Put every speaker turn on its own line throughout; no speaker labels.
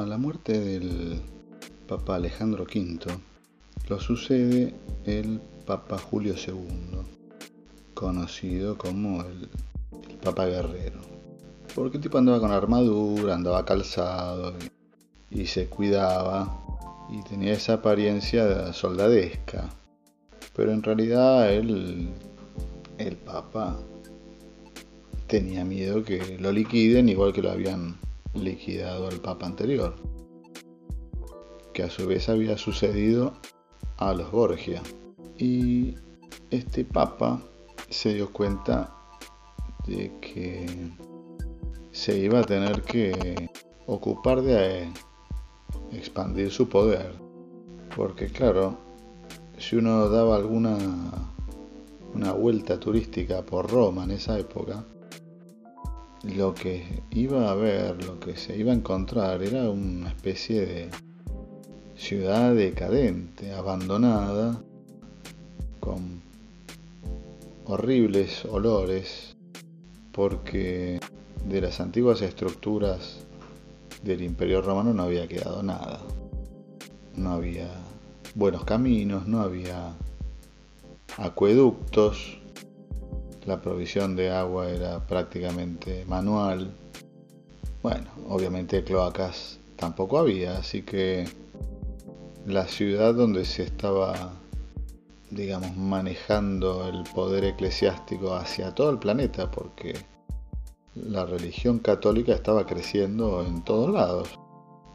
A la muerte del Papa Alejandro V lo sucede el Papa Julio II, conocido como el, Papa Guerrero. Porque el tipo andaba con armadura, andaba calzado y, se cuidaba y tenía esa apariencia soldadesca. Pero en realidad él, el Papa, tenía miedo que lo liquiden igual que lo habían liquidado al Papa anterior, que a su vez había sucedido a los Borgia. Y este Papa se dio cuenta de que se iba a tener que ocupar de expandir su poder. Porque claro, si uno daba alguna una vuelta turística por Roma en esa época, lo que iba a ver, lo que se iba a encontrar era una especie de ciudad decadente, abandonada, con horribles olores, porque de las antiguas estructuras del Imperio Romano no había quedado nada. No había buenos caminos, no había acueductos, la provisión de agua era prácticamente manual. Bueno, obviamente cloacas tampoco había, así que la ciudad donde se estaba, digamos, manejando el poder eclesiástico hacia todo el planeta, porque la religión católica estaba creciendo en todos lados,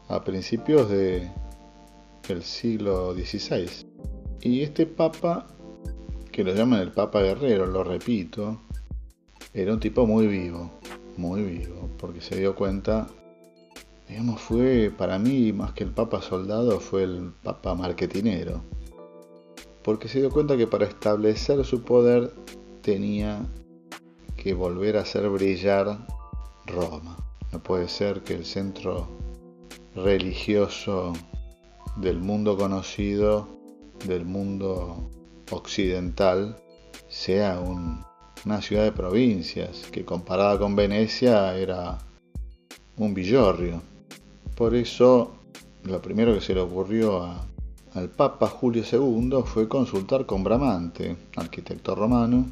a principios de, del siglo XVI. Y este papa que lo llaman el Papa Guerrero, lo repito, era un tipo muy vivo, muy vivo, porque se dio cuenta, digamos, fue para mí más que el Papa soldado, fue el Papa marketinero, porque se dio cuenta que para establecer su poder tenía que volver a hacer brillar Roma. No puede ser que el centro religioso del mundo conocido, del mundo occidental sea una ciudad de provincias, que comparada con Venecia era un villorrio. Por eso, lo primero que se le ocurrió al Papa Julio II fue consultar con Bramante, arquitecto romano,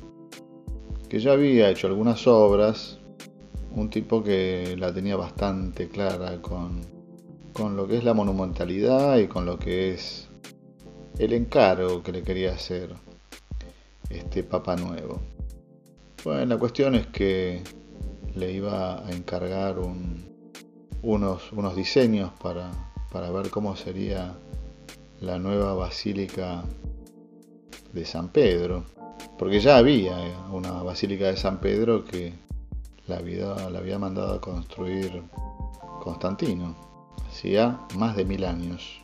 que ya había hecho algunas obras, un tipo que la tenía bastante clara con, con lo que es la monumentalidad y con lo que es el encargo que le quería hacer este Papa Nuevo. Bueno, la cuestión es que le iba a encargar unos, unos diseños para, para ver cómo sería la nueva basílica de San Pedro, porque ya había una basílica de San Pedro que la había, la había mandado a construir Constantino, hacía más de mil años.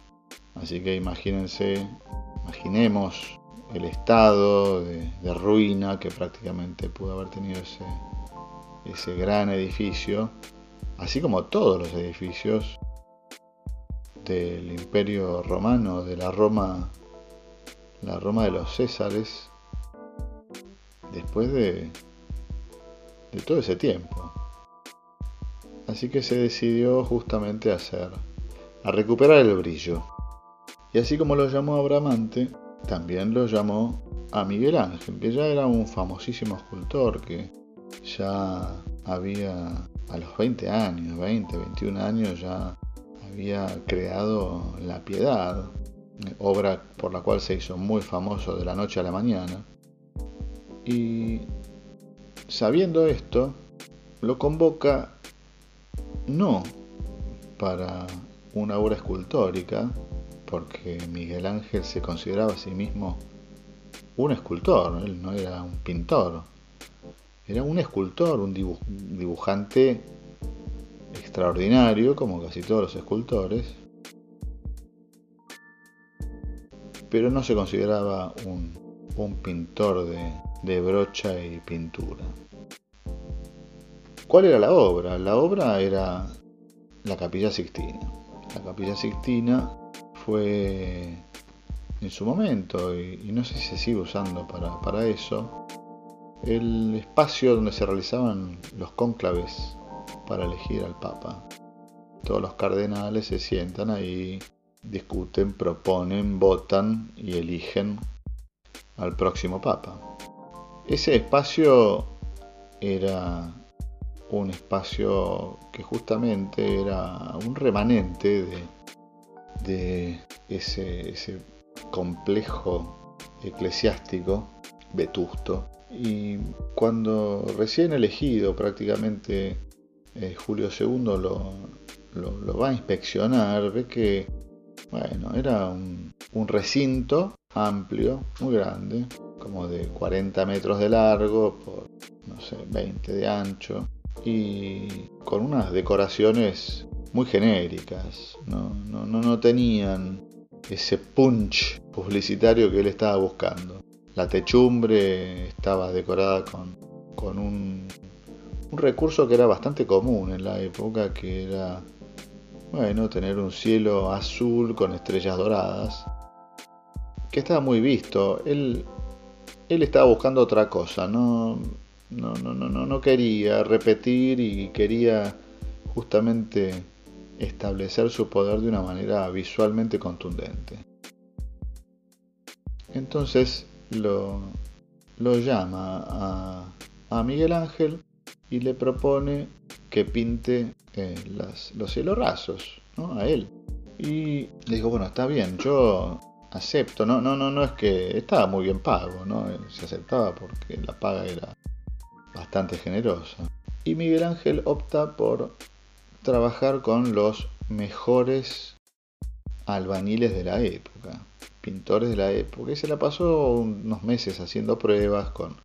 Así que imagínense, imaginemos el estado de, ruina que prácticamente pudo haber tenido ese, gran edificio, así como todos los edificios del Imperio Romano, de la Roma, la Roma de los Césares, después de, de todo ese tiempo. Así que se decidió justamente hacer, a recuperar el brillo. Y así como lo llamó Abramante, también lo llamó a Miguel Ángel, que ya era un famosísimo escultor que ya había a los 20 años, 20, 21 años ya había creado La Piedad, obra por la cual se hizo muy famoso de la noche a la mañana. Y sabiendo esto, lo convoca no para una obra escultórica, porque Miguel Ángel se consideraba a sí mismo un escultor, él no era un pintor, era un escultor, un dibujante extraordinario, como casi todos los escultores, pero no se consideraba un, pintor de, de brocha y pintura. ¿Cuál era la obra? La obra era la Capilla Sixtina. La Capilla Sixtina fue en su momento, y, no sé si se sigue usando para, eso, el espacio donde se realizaban los cónclaves para elegir al Papa. todos los cardenales se sientan ahí, discuten, proponen, votan y eligen al próximo papa. Ese espacio era un espacio que justamente era un remanente de, ese, complejo eclesiástico vetusto. Y cuando recién elegido prácticamente eh, Julio II lo, lo, va a inspeccionar, ve que bueno, era un, un recinto amplio, muy grande, como de 40 metros de largo por, no sé, 20 de ancho y con unas decoraciones muy genéricas, no, no, no, tenían ese punch publicitario que él estaba buscando. La techumbre estaba decorada con, con un, un recurso que era bastante común en la época, que era, bueno, tener un cielo azul con estrellas doradas, que estaba muy visto. Él, él estaba buscando otra cosa, no, no, no, no, no quería repetir y quería justamente establecer su poder de una manera visualmente contundente. Entonces lo, llama a, a, Miguel Ángel y le propone que pinte eh, los cielos rasos ¿no? a él. Y le digo, bueno, está bien, yo acepto, no, no, no, no es que estaba muy bien pago, ¿no? Se aceptaba porque la paga era bastante generosa. Y Miguel Ángel opta por trabajar con los mejores albañiles de la época, pintores de la época, y se la pasó unos meses haciendo pruebas con,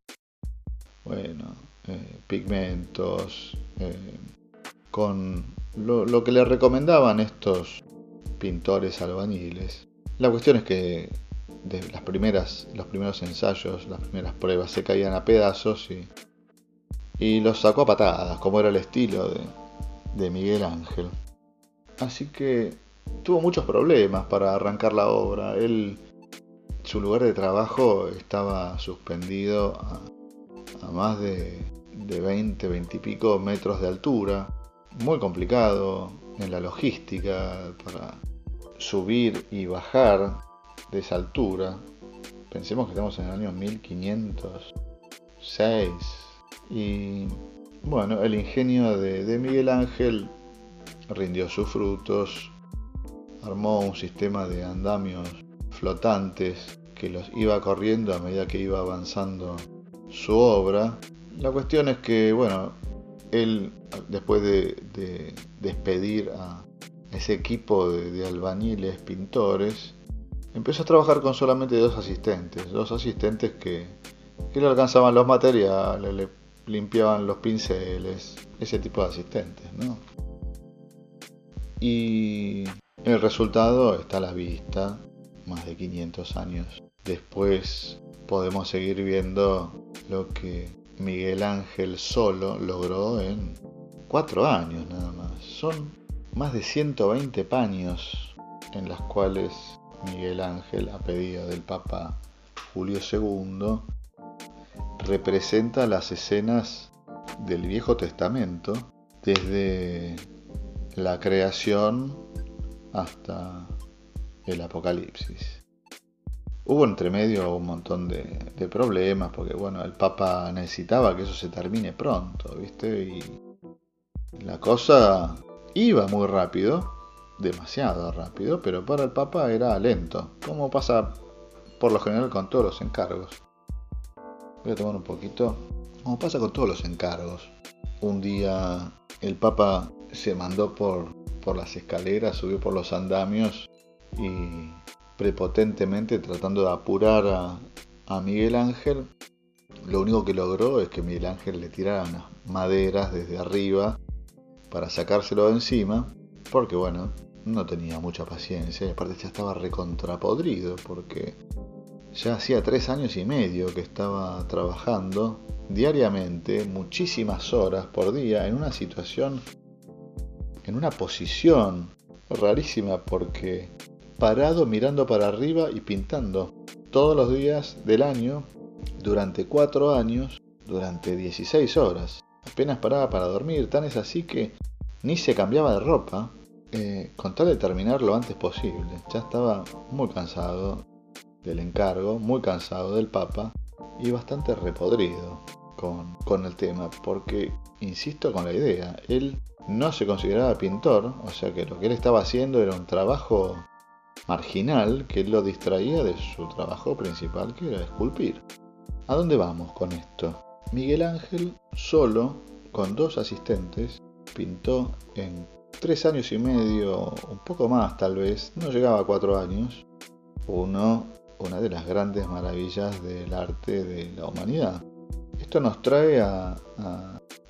bueno, eh, pigmentos, eh, con lo, que le recomendaban estos pintores albañiles. La cuestión es que de las primeras, los primeros ensayos, las primeras pruebas se caían a pedazos y, y los sacó a patadas, como era el estilo de, de Miguel Ángel. Así que tuvo muchos problemas para arrancar la obra. Él, su lugar de trabajo estaba suspendido a, más de, de 20, 20 y pico metros de altura. Muy complicado en la logística para subir y bajar de esa altura. Pensemos que estamos en el año 1506 y bueno, el ingenio de, Miguel Ángel rindió sus frutos, armó un sistema de andamios flotantes que los iba corriendo a medida que iba avanzando su obra. La cuestión es que, bueno, él, después de, despedir a ese equipo de, albañiles, pintores, empezó a trabajar con solamente dos asistentes, dos asistentes que, que le alcanzaban los materiales, le limpiaban los pinceles, ese tipo de asistentes, ¿no? Y el resultado está a la vista, más de 500 años después podemos seguir viendo lo que Miguel Ángel solo logró en cuatro años nada más. Son más de 120 paños en las cuales Miguel Ángel, a pedido del Papa Julio II, representa las escenas del Viejo Testamento, desde la creación hasta el Apocalipsis. Hubo entre medio un montón de, problemas, porque bueno, el Papa necesitaba que eso se termine pronto, ¿viste? Y la cosa iba muy rápido, demasiado rápido, pero para el Papa era lento, como pasa por lo general con todos los encargos. Voy a tomar un poquito. Como pasa con todos los encargos. Un día el Papa se mandó por, por las escaleras, subió por los andamios y prepotentemente tratando de apurar a, a Miguel Ángel, lo único que logró es que Miguel Ángel le tirara unas maderas desde arriba para sacárselo de encima, porque bueno, no tenía mucha paciencia y aparte ya estaba recontrapodrido porque ya hacía tres años y medio que estaba trabajando diariamente, muchísimas horas por día, en una situación, en una posición rarísima porque parado mirando para arriba y pintando todos los días del año, durante cuatro años, durante 16 horas. Apenas paraba para dormir, tan es así que ni se cambiaba de ropa, eh, con tal de terminar lo antes posible. Ya estaba muy cansado del encargo, muy cansado del Papa y bastante repodrido con, con el tema, porque, insisto con la idea, él no se consideraba pintor, o sea que lo que él estaba haciendo era un trabajo marginal que lo distraía de su trabajo principal, que era esculpir. ¿A dónde vamos con esto? Miguel Ángel, solo, con dos asistentes, pintó en tres años y medio, un poco más tal vez, no llegaba a cuatro años, uno, una de las grandes maravillas del arte de la humanidad. Esto nos trae a,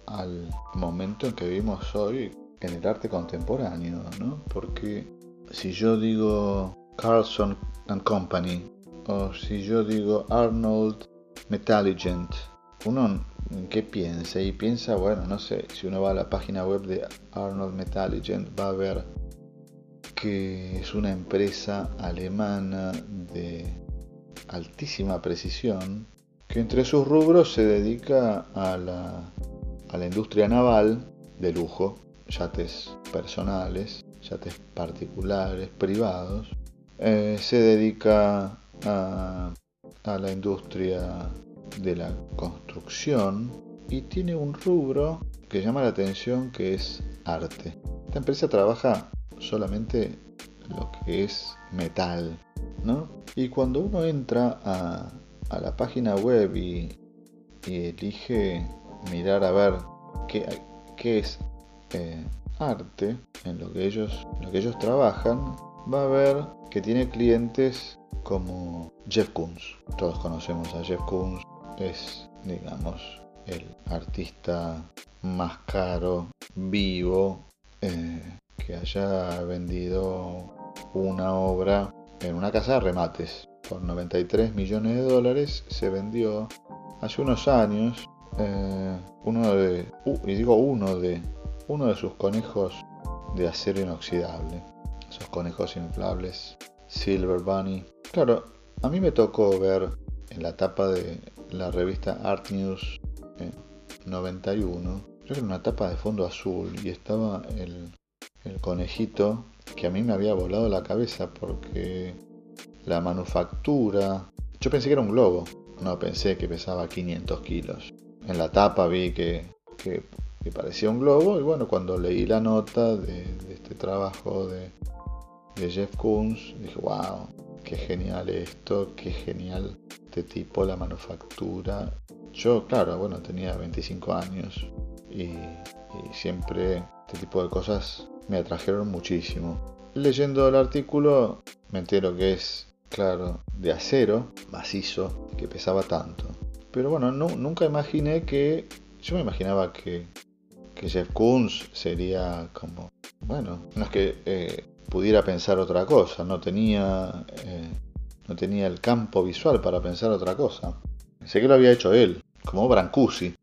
al momento en que vivimos hoy en el arte contemporáneo, ¿no? Porque si yo digo Carlson and Company o si yo digo Arnold Metalligent, uno qué piensa y piensa, bueno, no sé, si uno va a la página web de Arnold Metalligent va a ver que es una empresa alemana de altísima precisión que entre sus rubros se dedica a la, industria naval de lujo, yates personales, yates particulares, privados. Eh, se dedica a, a la industria de la construcción y tiene un rubro que llama la atención que es arte. Esta empresa trabaja solamente lo que es metal, ¿no? Y cuando uno entra a, a la página web y, elige mirar a ver qué, qué es eh, arte en lo que ellos, lo que ellos trabajan, va a ver que tiene clientes como Jeff Koons. Todos conocemos a Jeff Koons, es, digamos, el artista más caro, vivo, eh, que haya vendido una obra en una casa de remates por 93 millones de dólares. Se vendió hace unos años eh, uno de, y digo uno de, uno de sus conejos de acero inoxidable. Esos conejos inflables, Silver Bunny. Claro, a mí me tocó ver en la tapa de la revista Art News 91, creo que era una tapa de fondo azul y estaba el, el conejito que a mí me había volado la cabeza porque la manufactura... Yo pensé que era un globo, no pensé que pesaba 500 kilos. En la tapa vi que, que, parecía un globo y bueno, cuando leí la nota de, este trabajo de, Jeff Koons, dije, wow, qué genial esto, qué genial este tipo, la manufactura. Yo, claro, bueno, tenía 25 años y, siempre este tipo de cosas me atrajeron muchísimo. Leyendo el artículo me entero que es, claro, de acero, macizo, que pesaba tanto. Pero bueno, nunca imaginé que... Yo me imaginaba que, que Jeff Koons sería como... Bueno, no es que eh, pudiera pensar otra cosa, no tenía, eh, no tenía el campo visual para pensar otra cosa. Sé que lo había hecho él, como Brancusi.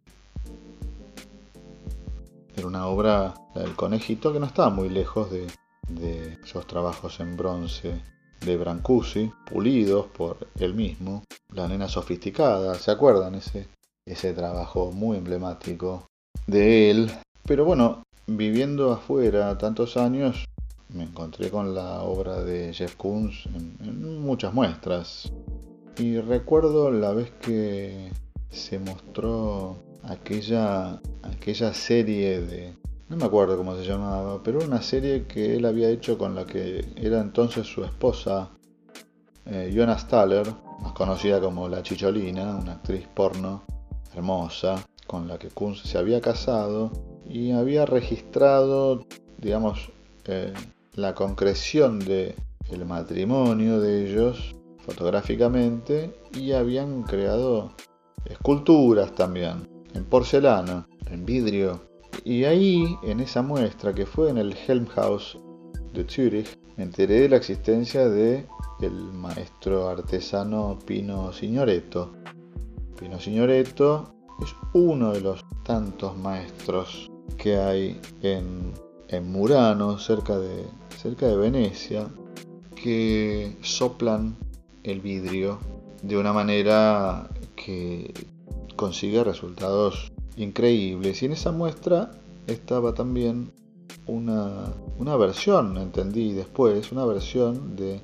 Una obra, del conejito, que no estaba muy lejos de, de esos trabajos en bronce de Brancusi, pulidos por él mismo. La nena sofisticada, ¿se acuerdan? Ese, ese trabajo muy emblemático de él. Pero bueno, viviendo afuera tantos años, me encontré con la obra de Jeff Koons en, muchas muestras. Y recuerdo la vez que se mostró aquella, aquella serie de... No me acuerdo cómo se llamaba, pero una serie que él había hecho con la que era entonces su esposa, eh, Jonas Staller, más conocida como La Chicholina, una actriz porno hermosa, con la que Kunz se había casado y había registrado, digamos, eh, la concreción de el matrimonio de ellos fotográficamente y habían creado esculturas también en porcelana, en vidrio. Y ahí, en esa muestra que fue en el Helmhaus de Zurich, me enteré de la existencia de el maestro artesano Pino Signoretto. Pino Signoretto es uno de los tantos maestros que hay en, en Murano, cerca de, cerca de Venecia que soplan el vidrio de una manera que consigue resultados increíbles. Y en esa muestra estaba también una, una versión, entendí después, una versión de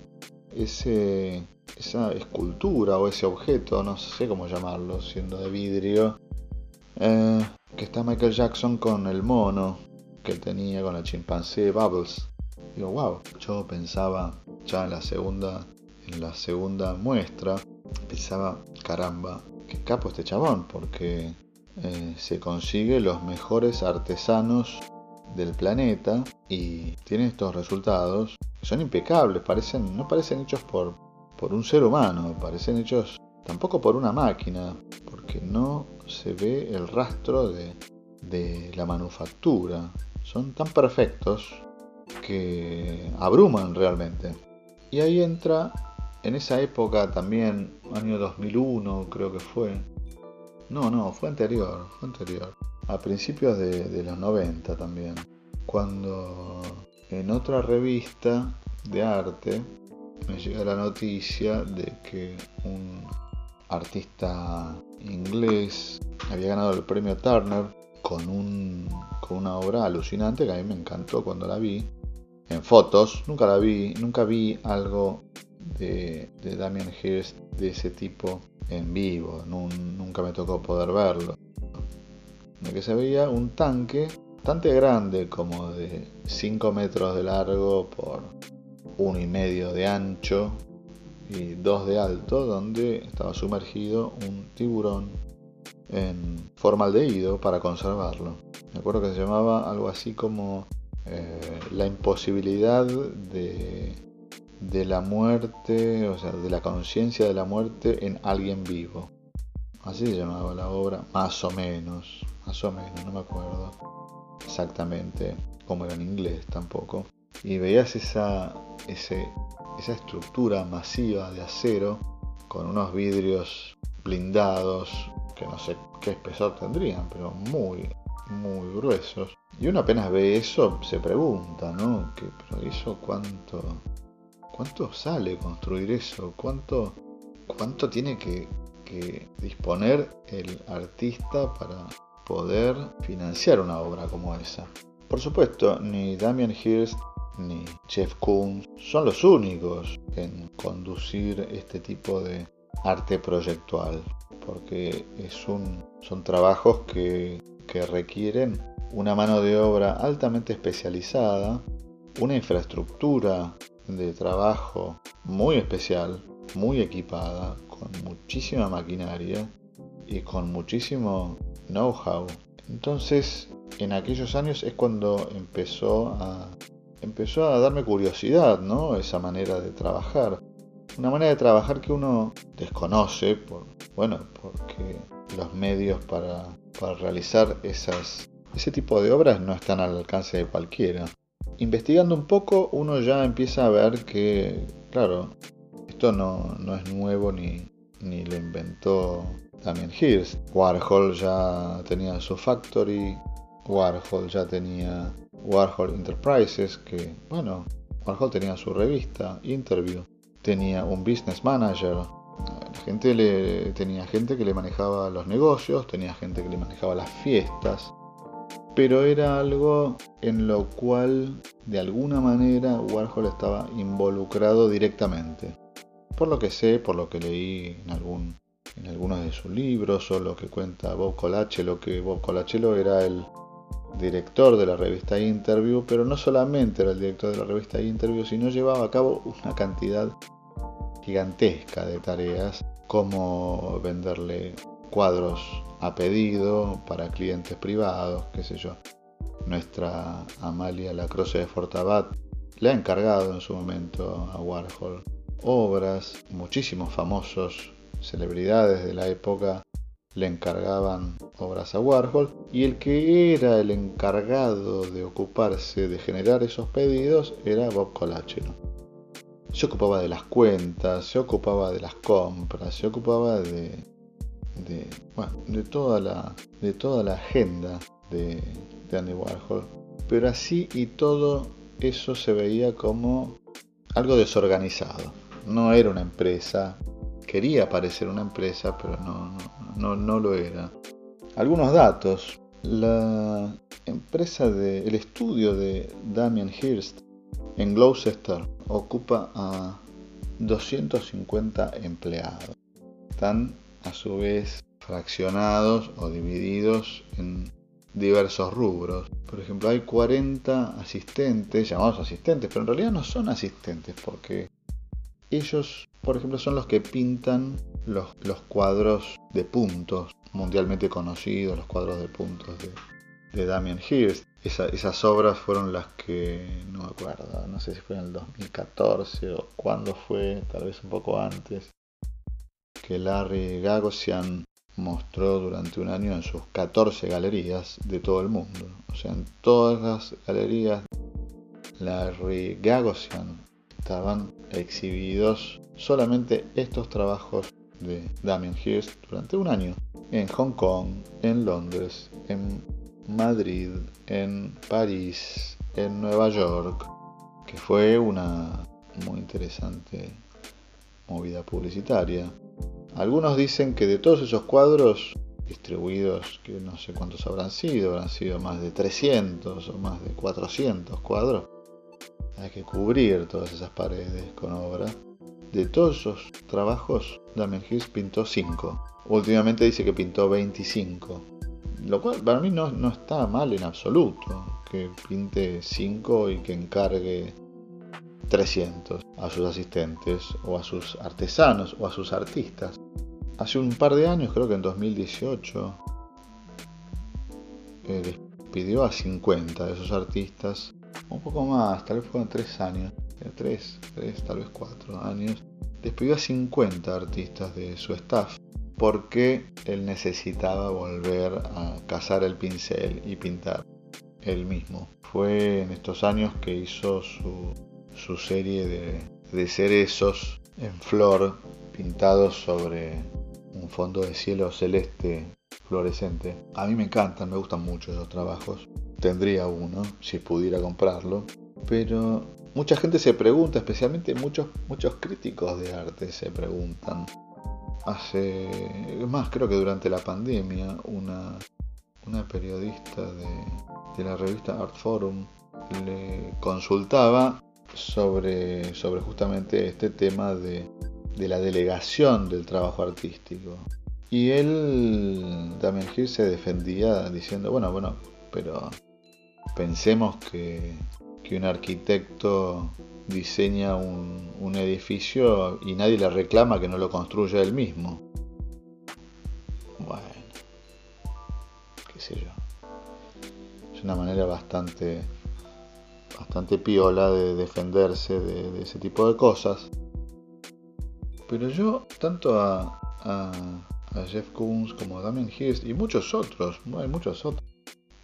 ese, esa escultura o ese objeto, no sé cómo llamarlo, siendo de vidrio, eh, que está Michael Jackson con el mono que tenía con el chimpancé Bubbles. Digo, wow, yo pensaba ya en la segunda, en la segunda muestra, pensaba, caramba, qué capo este chabón, porque eh, se consigue los mejores artesanos del planeta y tiene estos resultados son impecables, no parecen hechos por, por un ser humano, parecen hechos tampoco por una máquina, porque no se ve el rastro de, de la manufactura. Son tan perfectos que abruman realmente. Y ahí entra, en esa época también, año 2001 creo que fue. No, no, fue anterior, fue anterior. A principios de, los 90 también. Cuando en otra revista de arte me llega la noticia de que un artista inglés había ganado el premio Turner con, un, con una obra alucinante que a mí me encantó cuando la vi. En fotos, nunca la vi, nunca vi algo de, de Damien Hirst de ese tipo en vivo, nunca me tocó poder verlo. De que se veía un tanque bastante grande, como de 5 metros de largo por uno y medio de ancho y 2 de alto, donde estaba sumergido un tiburón en formaldehído para conservarlo. Me acuerdo que se llamaba algo así como eh, la imposibilidad de, de la muerte, o sea, de la conciencia de la muerte en alguien vivo. Así se llamaba la obra, más o menos, más o menos, no me acuerdo exactamente cómo era en inglés tampoco. Y veías esa, esa estructura masiva de acero con unos vidrios blindados que no sé qué espesor tendrían, pero muy, muy gruesos. Y uno apenas ve eso, se pregunta, ¿no? ¿Qué, pero eso cuánto, cuánto sale construir eso? ¿Cuánto, cuánto tiene que, disponer el artista para poder financiar una obra como esa? Por supuesto, ni Damien Hirst ni Jeff Koons son los únicos en conducir este tipo de arte proyectual, porque son trabajos que requieren una mano de obra altamente especializada, una infraestructura de trabajo muy especial, muy equipada, con muchísima maquinaria y con muchísimo know-how. Entonces, en aquellos años es cuando empezó a empezó a darme curiosidad, ¿no? Esa manera de trabajar. Una manera de trabajar que uno desconoce, por, bueno, porque los medios para, para realizar esas, ese tipo de obras no están al alcance de cualquiera. Investigando un poco, uno ya empieza a ver que, claro, esto no, no es nuevo ni, ni lo inventó también Hirst. Warhol ya tenía su factory, Warhol ya tenía Warhol Enterprises, que, bueno, Warhol tenía su revista, Interview, tenía un business manager, gente le, tenía gente que le manejaba los negocios, tenía gente que le manejaba las fiestas, pero era algo en lo cual de alguna manera Warhol estaba involucrado directamente. Por lo que sé, por lo que leí en, algunos de sus libros o lo que cuenta Bob Colachelo, que Bob Colachelo era el director de la revista Interview, pero no solamente era el director de la revista Interview, sino llevaba a cabo una cantidad gigantesca de tareas como venderle cuadros a pedido para clientes privados, qué sé yo. Nuestra Amalia Lacroce de Fortabat le ha encargado en su momento a Warhol obras, muchísimos famosos celebridades de la época le encargaban obras a Warhol y el que era el encargado de ocuparse de generar esos pedidos era Bob Colachero. Se ocupaba de las cuentas, se ocupaba de las compras, se ocupaba de, de, toda, la, de toda la agenda de, de Andy Warhol. Pero así y todo eso se veía como algo desorganizado. No era una empresa, quería parecer una empresa, pero no, no, no, lo era. Algunos datos. La empresa de, el estudio de Damien Hirst en Gloucester ocupa a 250 empleados. Están a su vez fraccionados o divididos en diversos rubros. Por ejemplo, hay 40 asistentes, llamados asistentes, pero en realidad no son asistentes porque ellos, por ejemplo, son los que pintan los, los cuadros de puntos, mundialmente conocidos, los cuadros de puntos de, de Damien Hirst. esas obras fueron las que, no me acuerdo, no sé si fue en el 2014 o cuándo fue, tal vez un poco antes, que Larry Gagosian mostró durante un año en sus 14 galerías de todo el mundo. O sea, en todas las galerías Larry Gagosian estaban exhibidos solamente estos trabajos de Damien Hirst durante un año. En Hong Kong, en Londres, en Madrid, en París, en Nueva York, que fue una muy interesante movida publicitaria. Algunos dicen que de todos esos cuadros distribuidos, que no sé cuántos habrán sido, habrán sido más de 300 o más de 400 cuadros, hay que cubrir todas esas paredes con obra. De todos esos trabajos, Damien Hirst pintó 5. Últimamente dice que pintó 25. Lo cual para mí no, no está mal en absoluto. Que pinte 5 y que encargue 300 a sus asistentes o a sus artesanos o a sus artistas. Hace un par de años, creo que en 2018, eh, despidió a 50 de esos artistas, un poco más, tal vez fueron 3 años, 3, 3, tal vez 4 años, despidió a 50 artistas de su staff porque él necesitaba volver a cazar el pincel y pintar él mismo. Fue en estos años que hizo su su serie de, de cerezos en flor pintados sobre un fondo de cielo celeste fluorescente. A mí me encantan, me gustan mucho esos trabajos. Tendría uno si pudiera comprarlo. Pero mucha gente se pregunta, especialmente muchos, muchos críticos de arte se preguntan. Hace más, creo que durante la pandemia, una, una periodista de, de la revista Art Forum le consultaba sobre, sobre justamente este tema de, de la delegación del trabajo artístico. Y él, Damien Hirst, se defendía diciendo, bueno, bueno, pero pensemos que, que un arquitecto diseña un, un, edificio y nadie le reclama que no lo construya él mismo. Bueno, qué sé yo. Es una manera bastante bastante piola de defenderse de, ese tipo de cosas. Pero yo, tanto a, a, Jeff Koons como a Damien Hirst y muchos otros, hay muchos otros,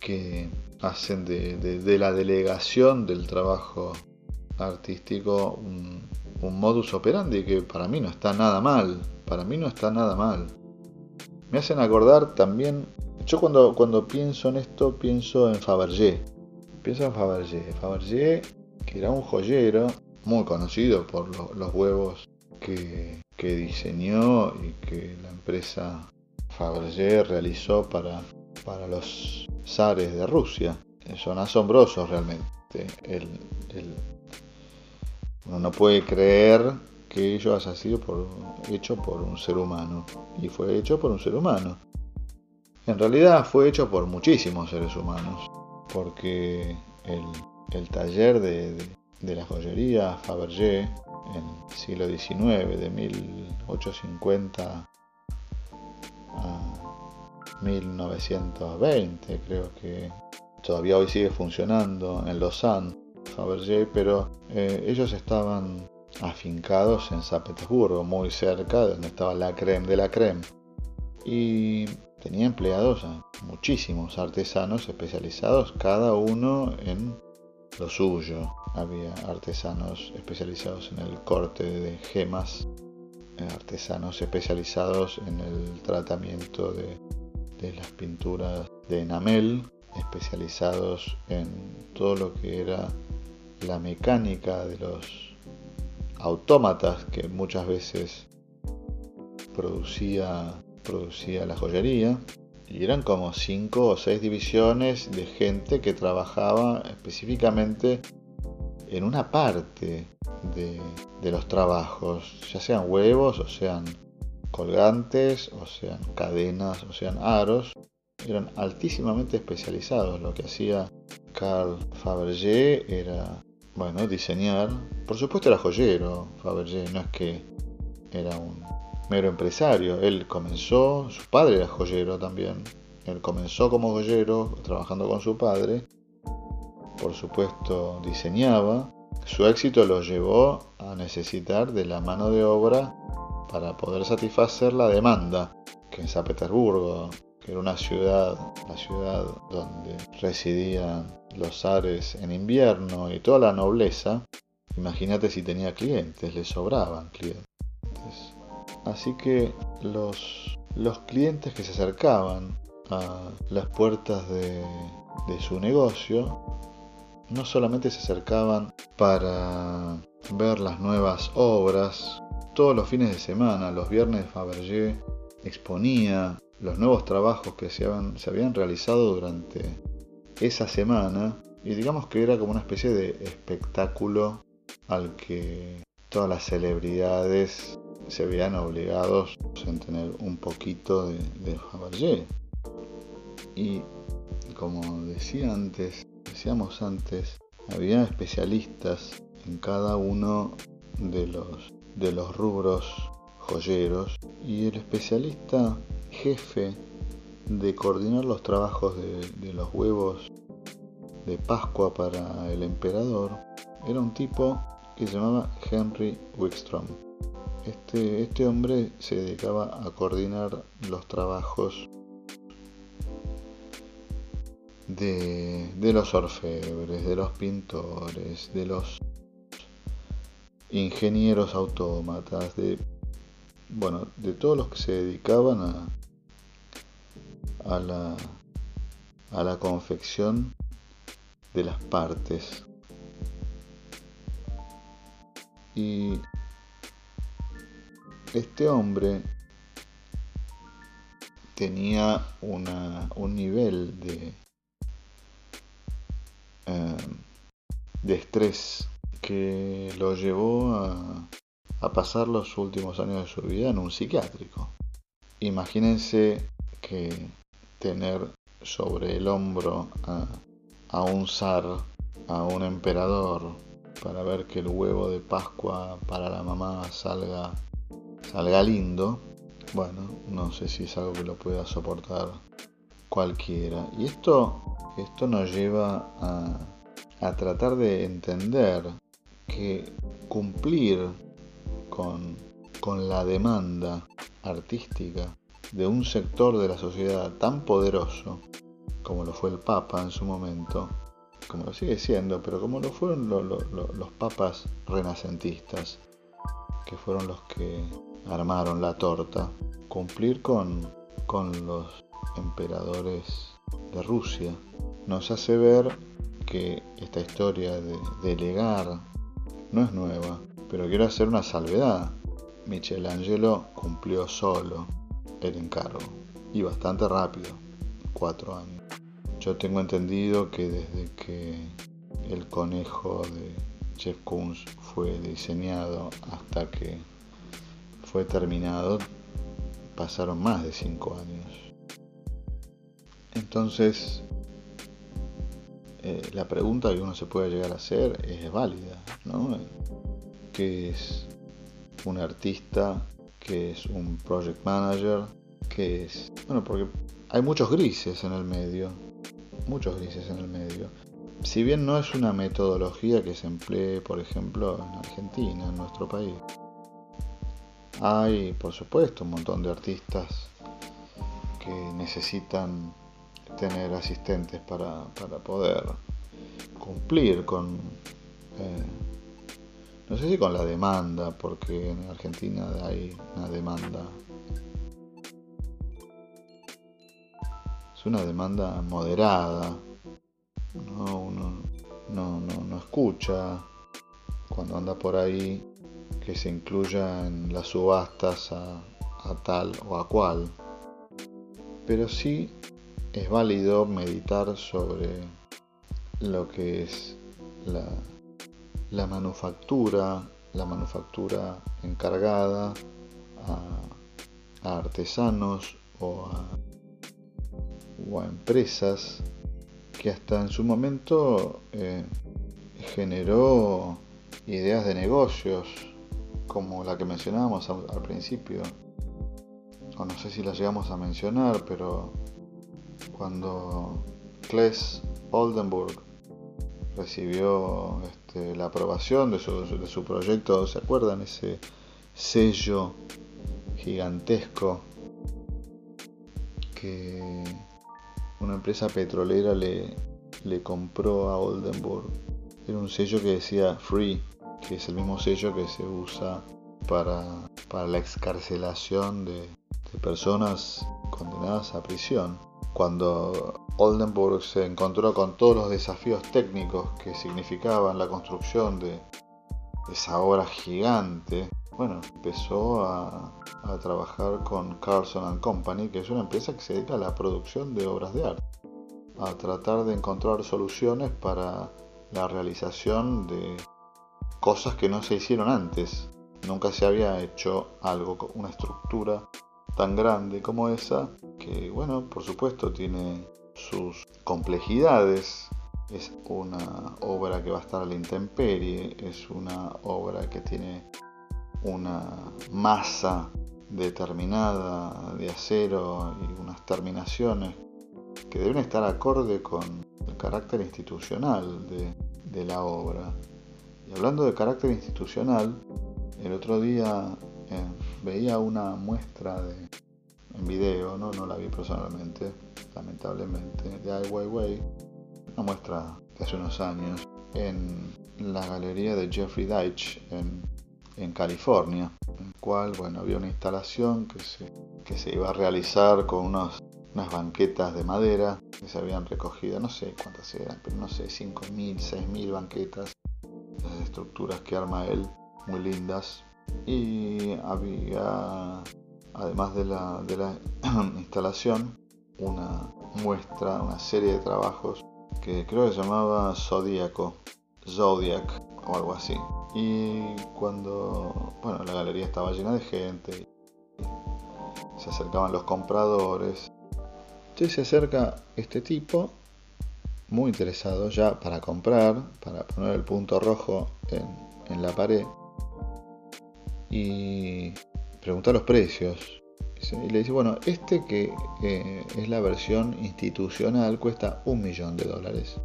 que hacen de, la delegación del trabajo artístico un, modus operandi que para mí no está nada mal, para mí no está nada mal. Me hacen acordar también, yo cuando, cuando pienso en esto pienso en Fabergé, Empieza Fabergé. Fabergé, que era un joyero muy conocido por los huevos que, diseñó y que la empresa Fabergé realizó para, para los zares de Rusia. Son asombrosos realmente. uno no puede creer que ello haya sido hecho por un ser humano. Y fue hecho por un ser humano. En realidad fue hecho por muchísimos seres humanos porque el, taller de, la joyería Fabergé en el siglo XIX, de 1850 a 1920, creo que todavía hoy sigue funcionando en Lausanne, Fabergé, pero eh, ellos estaban afincados en San Petersburgo, muy cerca de donde estaba la creme de la creme. Y tenía empleados a muchísimos artesanos especializados, cada uno en lo suyo. Había artesanos especializados en el corte de gemas, eh, artesanos especializados en el tratamiento de, las pinturas de enamel, especializados en todo lo que era la mecánica de los autómatas que muchas veces producía producía la joyería. y eran como cinco o seis divisiones de gente que trabajaba específicamente en una parte de, los trabajos, ya sean huevos o sean colgantes o sean cadenas o sean aros, eran altísimamente especializados. Lo que hacía Carl Fabergé era, bueno, diseñar. Por supuesto era joyero Fabergé, no es que era un mero empresario. Él comenzó, su padre era joyero también. Él comenzó como joyero, trabajando con su padre. Por supuesto diseñaba. Su éxito lo llevó a necesitar de la mano de obra para poder satisfacer la demanda que en San Petersburgo, que era una ciudad, la ciudad donde residían los zares en invierno y toda la nobleza, imagínate si tenía clientes, le sobraban clientes. Así que los, los clientes que se acercaban a las puertas de, su negocio no solamente se acercaban para ver las nuevas obras, todos los fines de semana, los viernes Fabergé exponía los nuevos trabajos que se habían, se habían realizado durante esa semana y digamos que era como una especie de espectáculo al que todas las celebridades se veían obligados a tener un poquito de, de. Y como decía antes, decíamos antes, había especialistas en cada uno de los, de los rubros joyeros y el especialista jefe de coordinar los trabajos de, de los huevos de Pascua para el emperador era un tipo que se llamaba Henry Wickstrom. Este, este hombre se dedicaba a coordinar los trabajos de, los orfebres, de los pintores, de los ingenieros autómatas, de bueno, de todos los que se dedicaban a la a la confección de las partes. Y este hombre tenía un nivel de, eh, de estrés que lo llevó a, pasar los últimos años de su vida en un psiquiátrico. Imagínense que tener sobre el hombro a un zar, a un emperador, para ver que el huevo de Pascua para la mamá salga salga lindo, bueno, no sé si es algo que lo pueda soportar cualquiera. Y esto, esto nos lleva a, a tratar de entender que cumplir con, con la demanda artística de un sector de la sociedad tan poderoso como lo fue el Papa en su momento, como lo sigue siendo, pero como lo fueron los papas renacentistas, que fueron los que armaron la torta, cumplir con, con los emperadores de Rusia, nos hace ver que esta historia de delegar no es nueva, pero quiero hacer una salvedad. Michelangelo cumplió solo el encargo y bastante rápido, cuatro años. Yo tengo entendido que desde que el conejo de Jeff Koons fue diseñado hasta que fue terminado pasaron más de cinco años. Entonces, eh, la pregunta que uno se puede llegar a hacer es válida, ¿no? ¿Qué es un artista? ¿Qué es un project manager? ¿Qué es? Bueno, porque hay muchos grises en el medio, muchos grises en el medio. Si bien no es una metodología que se emplee, por ejemplo, en Argentina, en nuestro país, hay, por supuesto, un montón de artistas que necesitan tener asistentes para, poder cumplir con, eh, no sé si con la demanda, porque en Argentina hay una demanda, es una demanda moderada, ¿no? uno no, no, no escucha cuando anda por ahí que se incluya en las subastas a, tal o a cual. pero sí es válido meditar sobre lo que es la, manufactura, la manufactura encargada a, artesanos o a, empresas que hasta en su momento eh, generó ideas de negocios como la que mencionábamos al, principio o no sé si la llegamos a mencionar pero cuando Kles Oldenburg recibió este, la aprobación de su, proyecto, ¿se acuerdan? Ese sello gigantesco que una empresa petrolera le, le compró a Oldenburg. Era un sello que decía Free, que es el mismo sello que se usa para, para la excarcelación de, personas condenadas a prisión. Cuando Oldenburg se encontró con todos los desafíos técnicos que significaban la construcción de esa obra gigante, bueno, empezó a, trabajar con Carlson Company, que es una empresa que se dedica a la producción de obras de arte, a tratar de encontrar soluciones para la realización de cosas que no se hicieron antes. Nunca se había hecho algo, una estructura tan grande como esa, que bueno, por supuesto tiene sus complejidades. Es una obra que va a estar a la intemperie, es una obra que tiene una masa determinada de acero y unas terminaciones que deben estar acorde con el carácter institucional de, de la obra. Hablando de carácter institucional, el otro día eh, veía una muestra de, en video, ¿no? no la vi personalmente, lamentablemente, de Ai Weiwei, una muestra de hace unos años en la galería de Jeffrey Deitch en, en California, en el cual bueno, había una instalación que se, que se iba a realizar con unas banquetas de madera que se habían recogido, no sé cuántas eran, pero no sé, 5.000, 6.000 banquetas, las estructuras que arma él, muy lindas, y había además de la, de la instalación, una muestra, una serie de trabajos que creo que se llamaba Zodíaco, Zodiac o algo así. Y cuando, bueno, la galería estaba llena de gente, se acercaban los compradores. Entonces se acerca este tipo, muy interesado ya para comprar, para poner el punto rojo en, la pared. Y pregunta los precios. Y le dice, bueno, este que es la versión institucional cuesta un millón de dólares.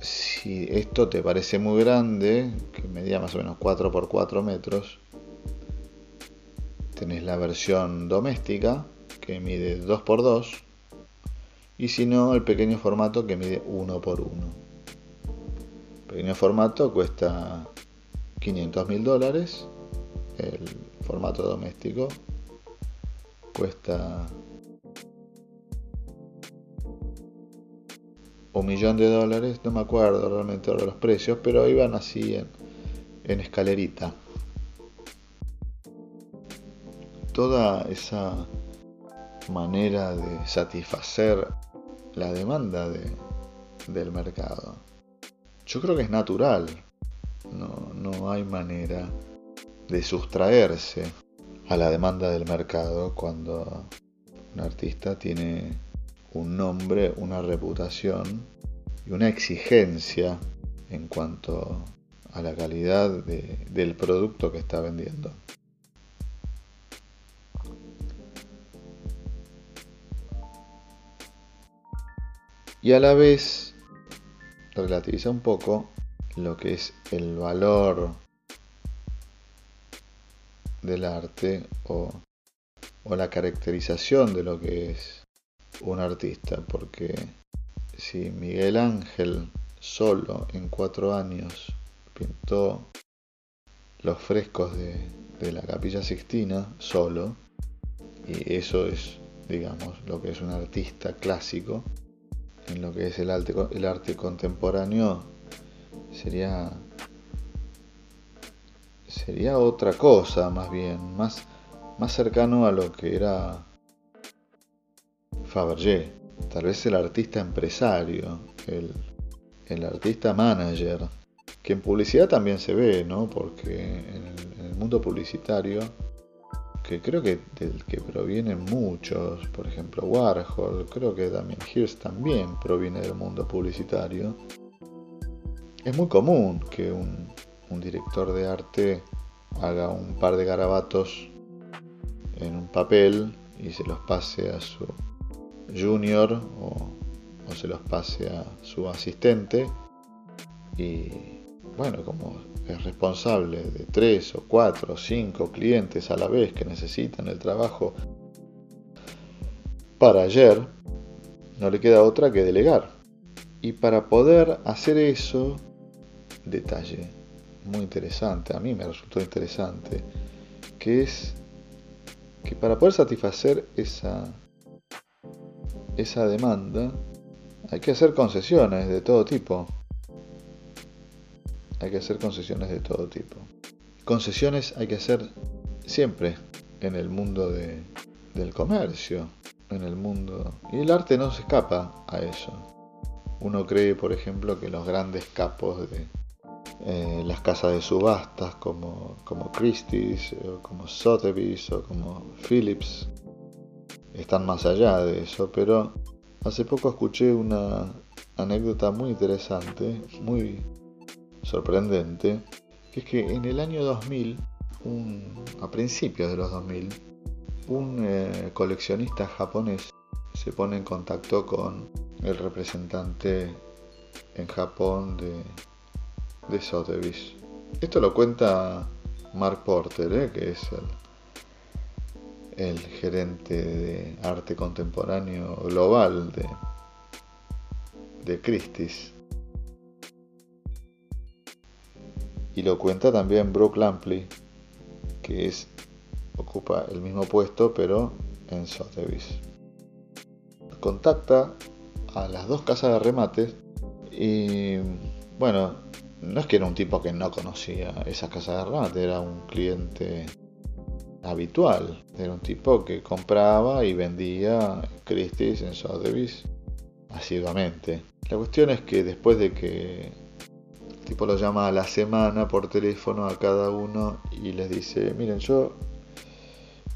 Si esto te parece muy grande, que medía más o menos 4 por 4 metros, tenés la versión doméstica que mide 2 por 2 y si no el pequeño formato que mide 1 por 1. pequeño formato cuesta 500 mil dólares. El formato doméstico cuesta un millón de dólares. No me acuerdo realmente ahora los precios, pero iban así en, en escalerita. Toda esa manera de satisfacer la demanda de, del mercado. Yo creo que es natural, no, no hay manera de sustraerse a la demanda del mercado cuando un artista tiene un nombre, una reputación y una exigencia en cuanto a la calidad del producto que está vendiendo. Y a la vez relativiza un poco lo que es el valor del arte o, la caracterización de lo que es un artista, porque si Miguel Ángel solo en cuatro años pintó los frescos de, de la capilla Sixtina solo, y eso es, digamos, lo que es un artista clásico, en lo que es el arte, el arte contemporáneo sería sería otra cosa más bien, más, más cercano a lo que era Fabergé, tal vez el artista empresario, el, el artista manager, que en publicidad también se ve, ¿no? Porque en el, en el mundo publicitario, que creo que del que provienen muchos, por ejemplo Warhol, creo que también Hirst también proviene del mundo publicitario, es muy común que un, director de arte haga un par de garabatos en un papel y se los pase a su junior o, o se los pase a su asistente y bueno, como es responsable de tres o cuatro o cinco clientes a la vez que necesitan el trabajo para ayer, no le queda otra que delegar. Y para poder hacer eso, detalle muy interesante, a mí me resultó interesante, que es que para poder satisfacer esa, esa demanda hay que hacer concesiones de todo tipo. Hay que hacer concesiones de todo tipo. Concesiones hay que hacer siempre en el mundo de, del comercio, en el mundo... Y el arte no se escapa a eso. Uno cree, por ejemplo, que los grandes capos de, eh, las casas de subastas como, como Christie's, o como Sotheby's o como Phillips están más allá de eso, pero hace poco escuché una anécdota muy interesante, muy sorprendente, que es que en el año 2000, a principios de los 2000, un eh, coleccionista japonés se pone en contacto con el representante en Japón de, de Sotheby's. Esto lo cuenta Mark Porter, ¿eh? que es el, el, gerente de arte contemporáneo global de, de Christie's. Y lo cuenta también Brooke Lampley, que es, ocupa el mismo puesto pero en Sotheby's. Contacta a las dos casas de remates y bueno, no es que era un tipo que no conocía esa casa de remate, era un cliente habitual. Era un tipo que compraba y vendía Christie's en Sotheby's asiduamente. La cuestión es que después de que tipo lo llama a la semana por teléfono a cada uno y les dice, miren, yo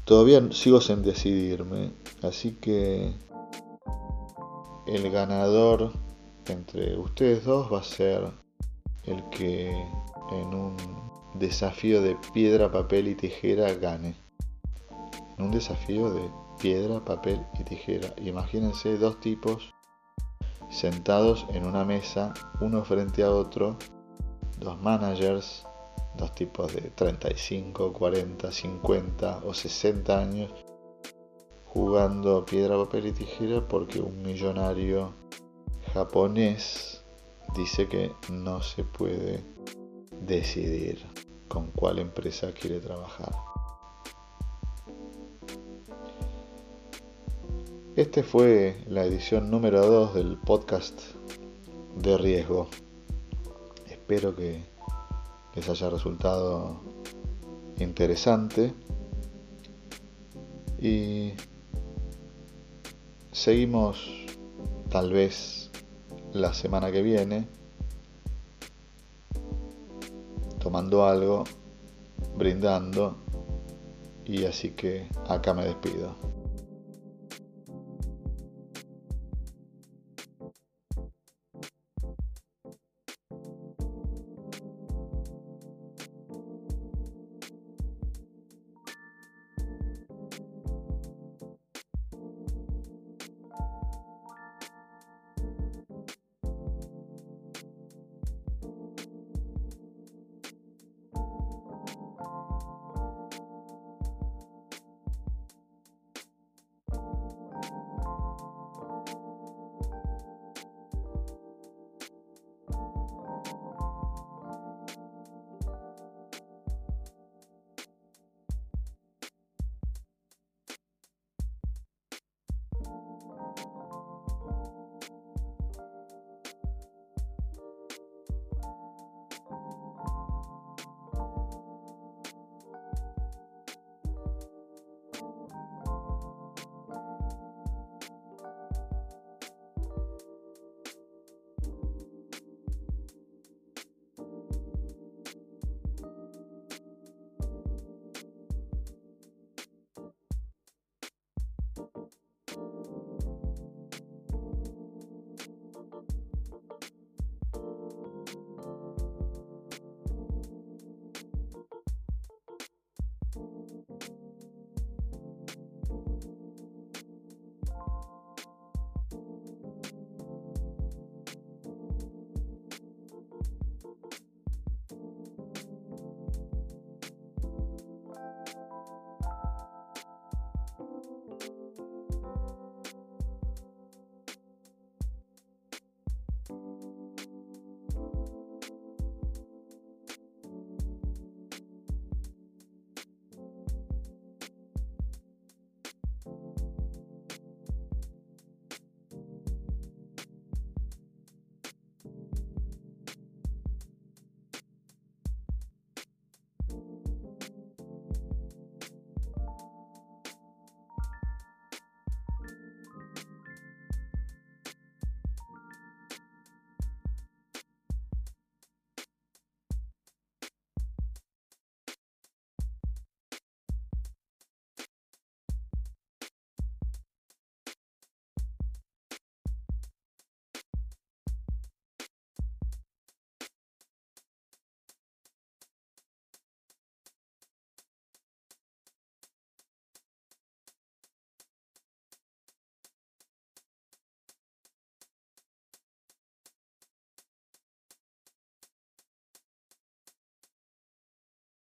todavía sigo sin decidirme, así que el ganador entre ustedes dos va a ser el que en un desafío de piedra, papel y tijera gane. En un desafío de piedra, papel y tijera. Imagínense dos tipos sentados en una mesa, uno frente a otro, dos managers, dos tipos de 35, 40, 50 o 60 años, jugando piedra, papel y tijera porque un millonario japonés dice que no se puede decidir con cuál empresa quiere trabajar. Este fue la edición número 2 del podcast de riesgo. Espero que les haya resultado interesante y seguimos tal vez la semana que viene tomando algo, brindando y así que acá me despido.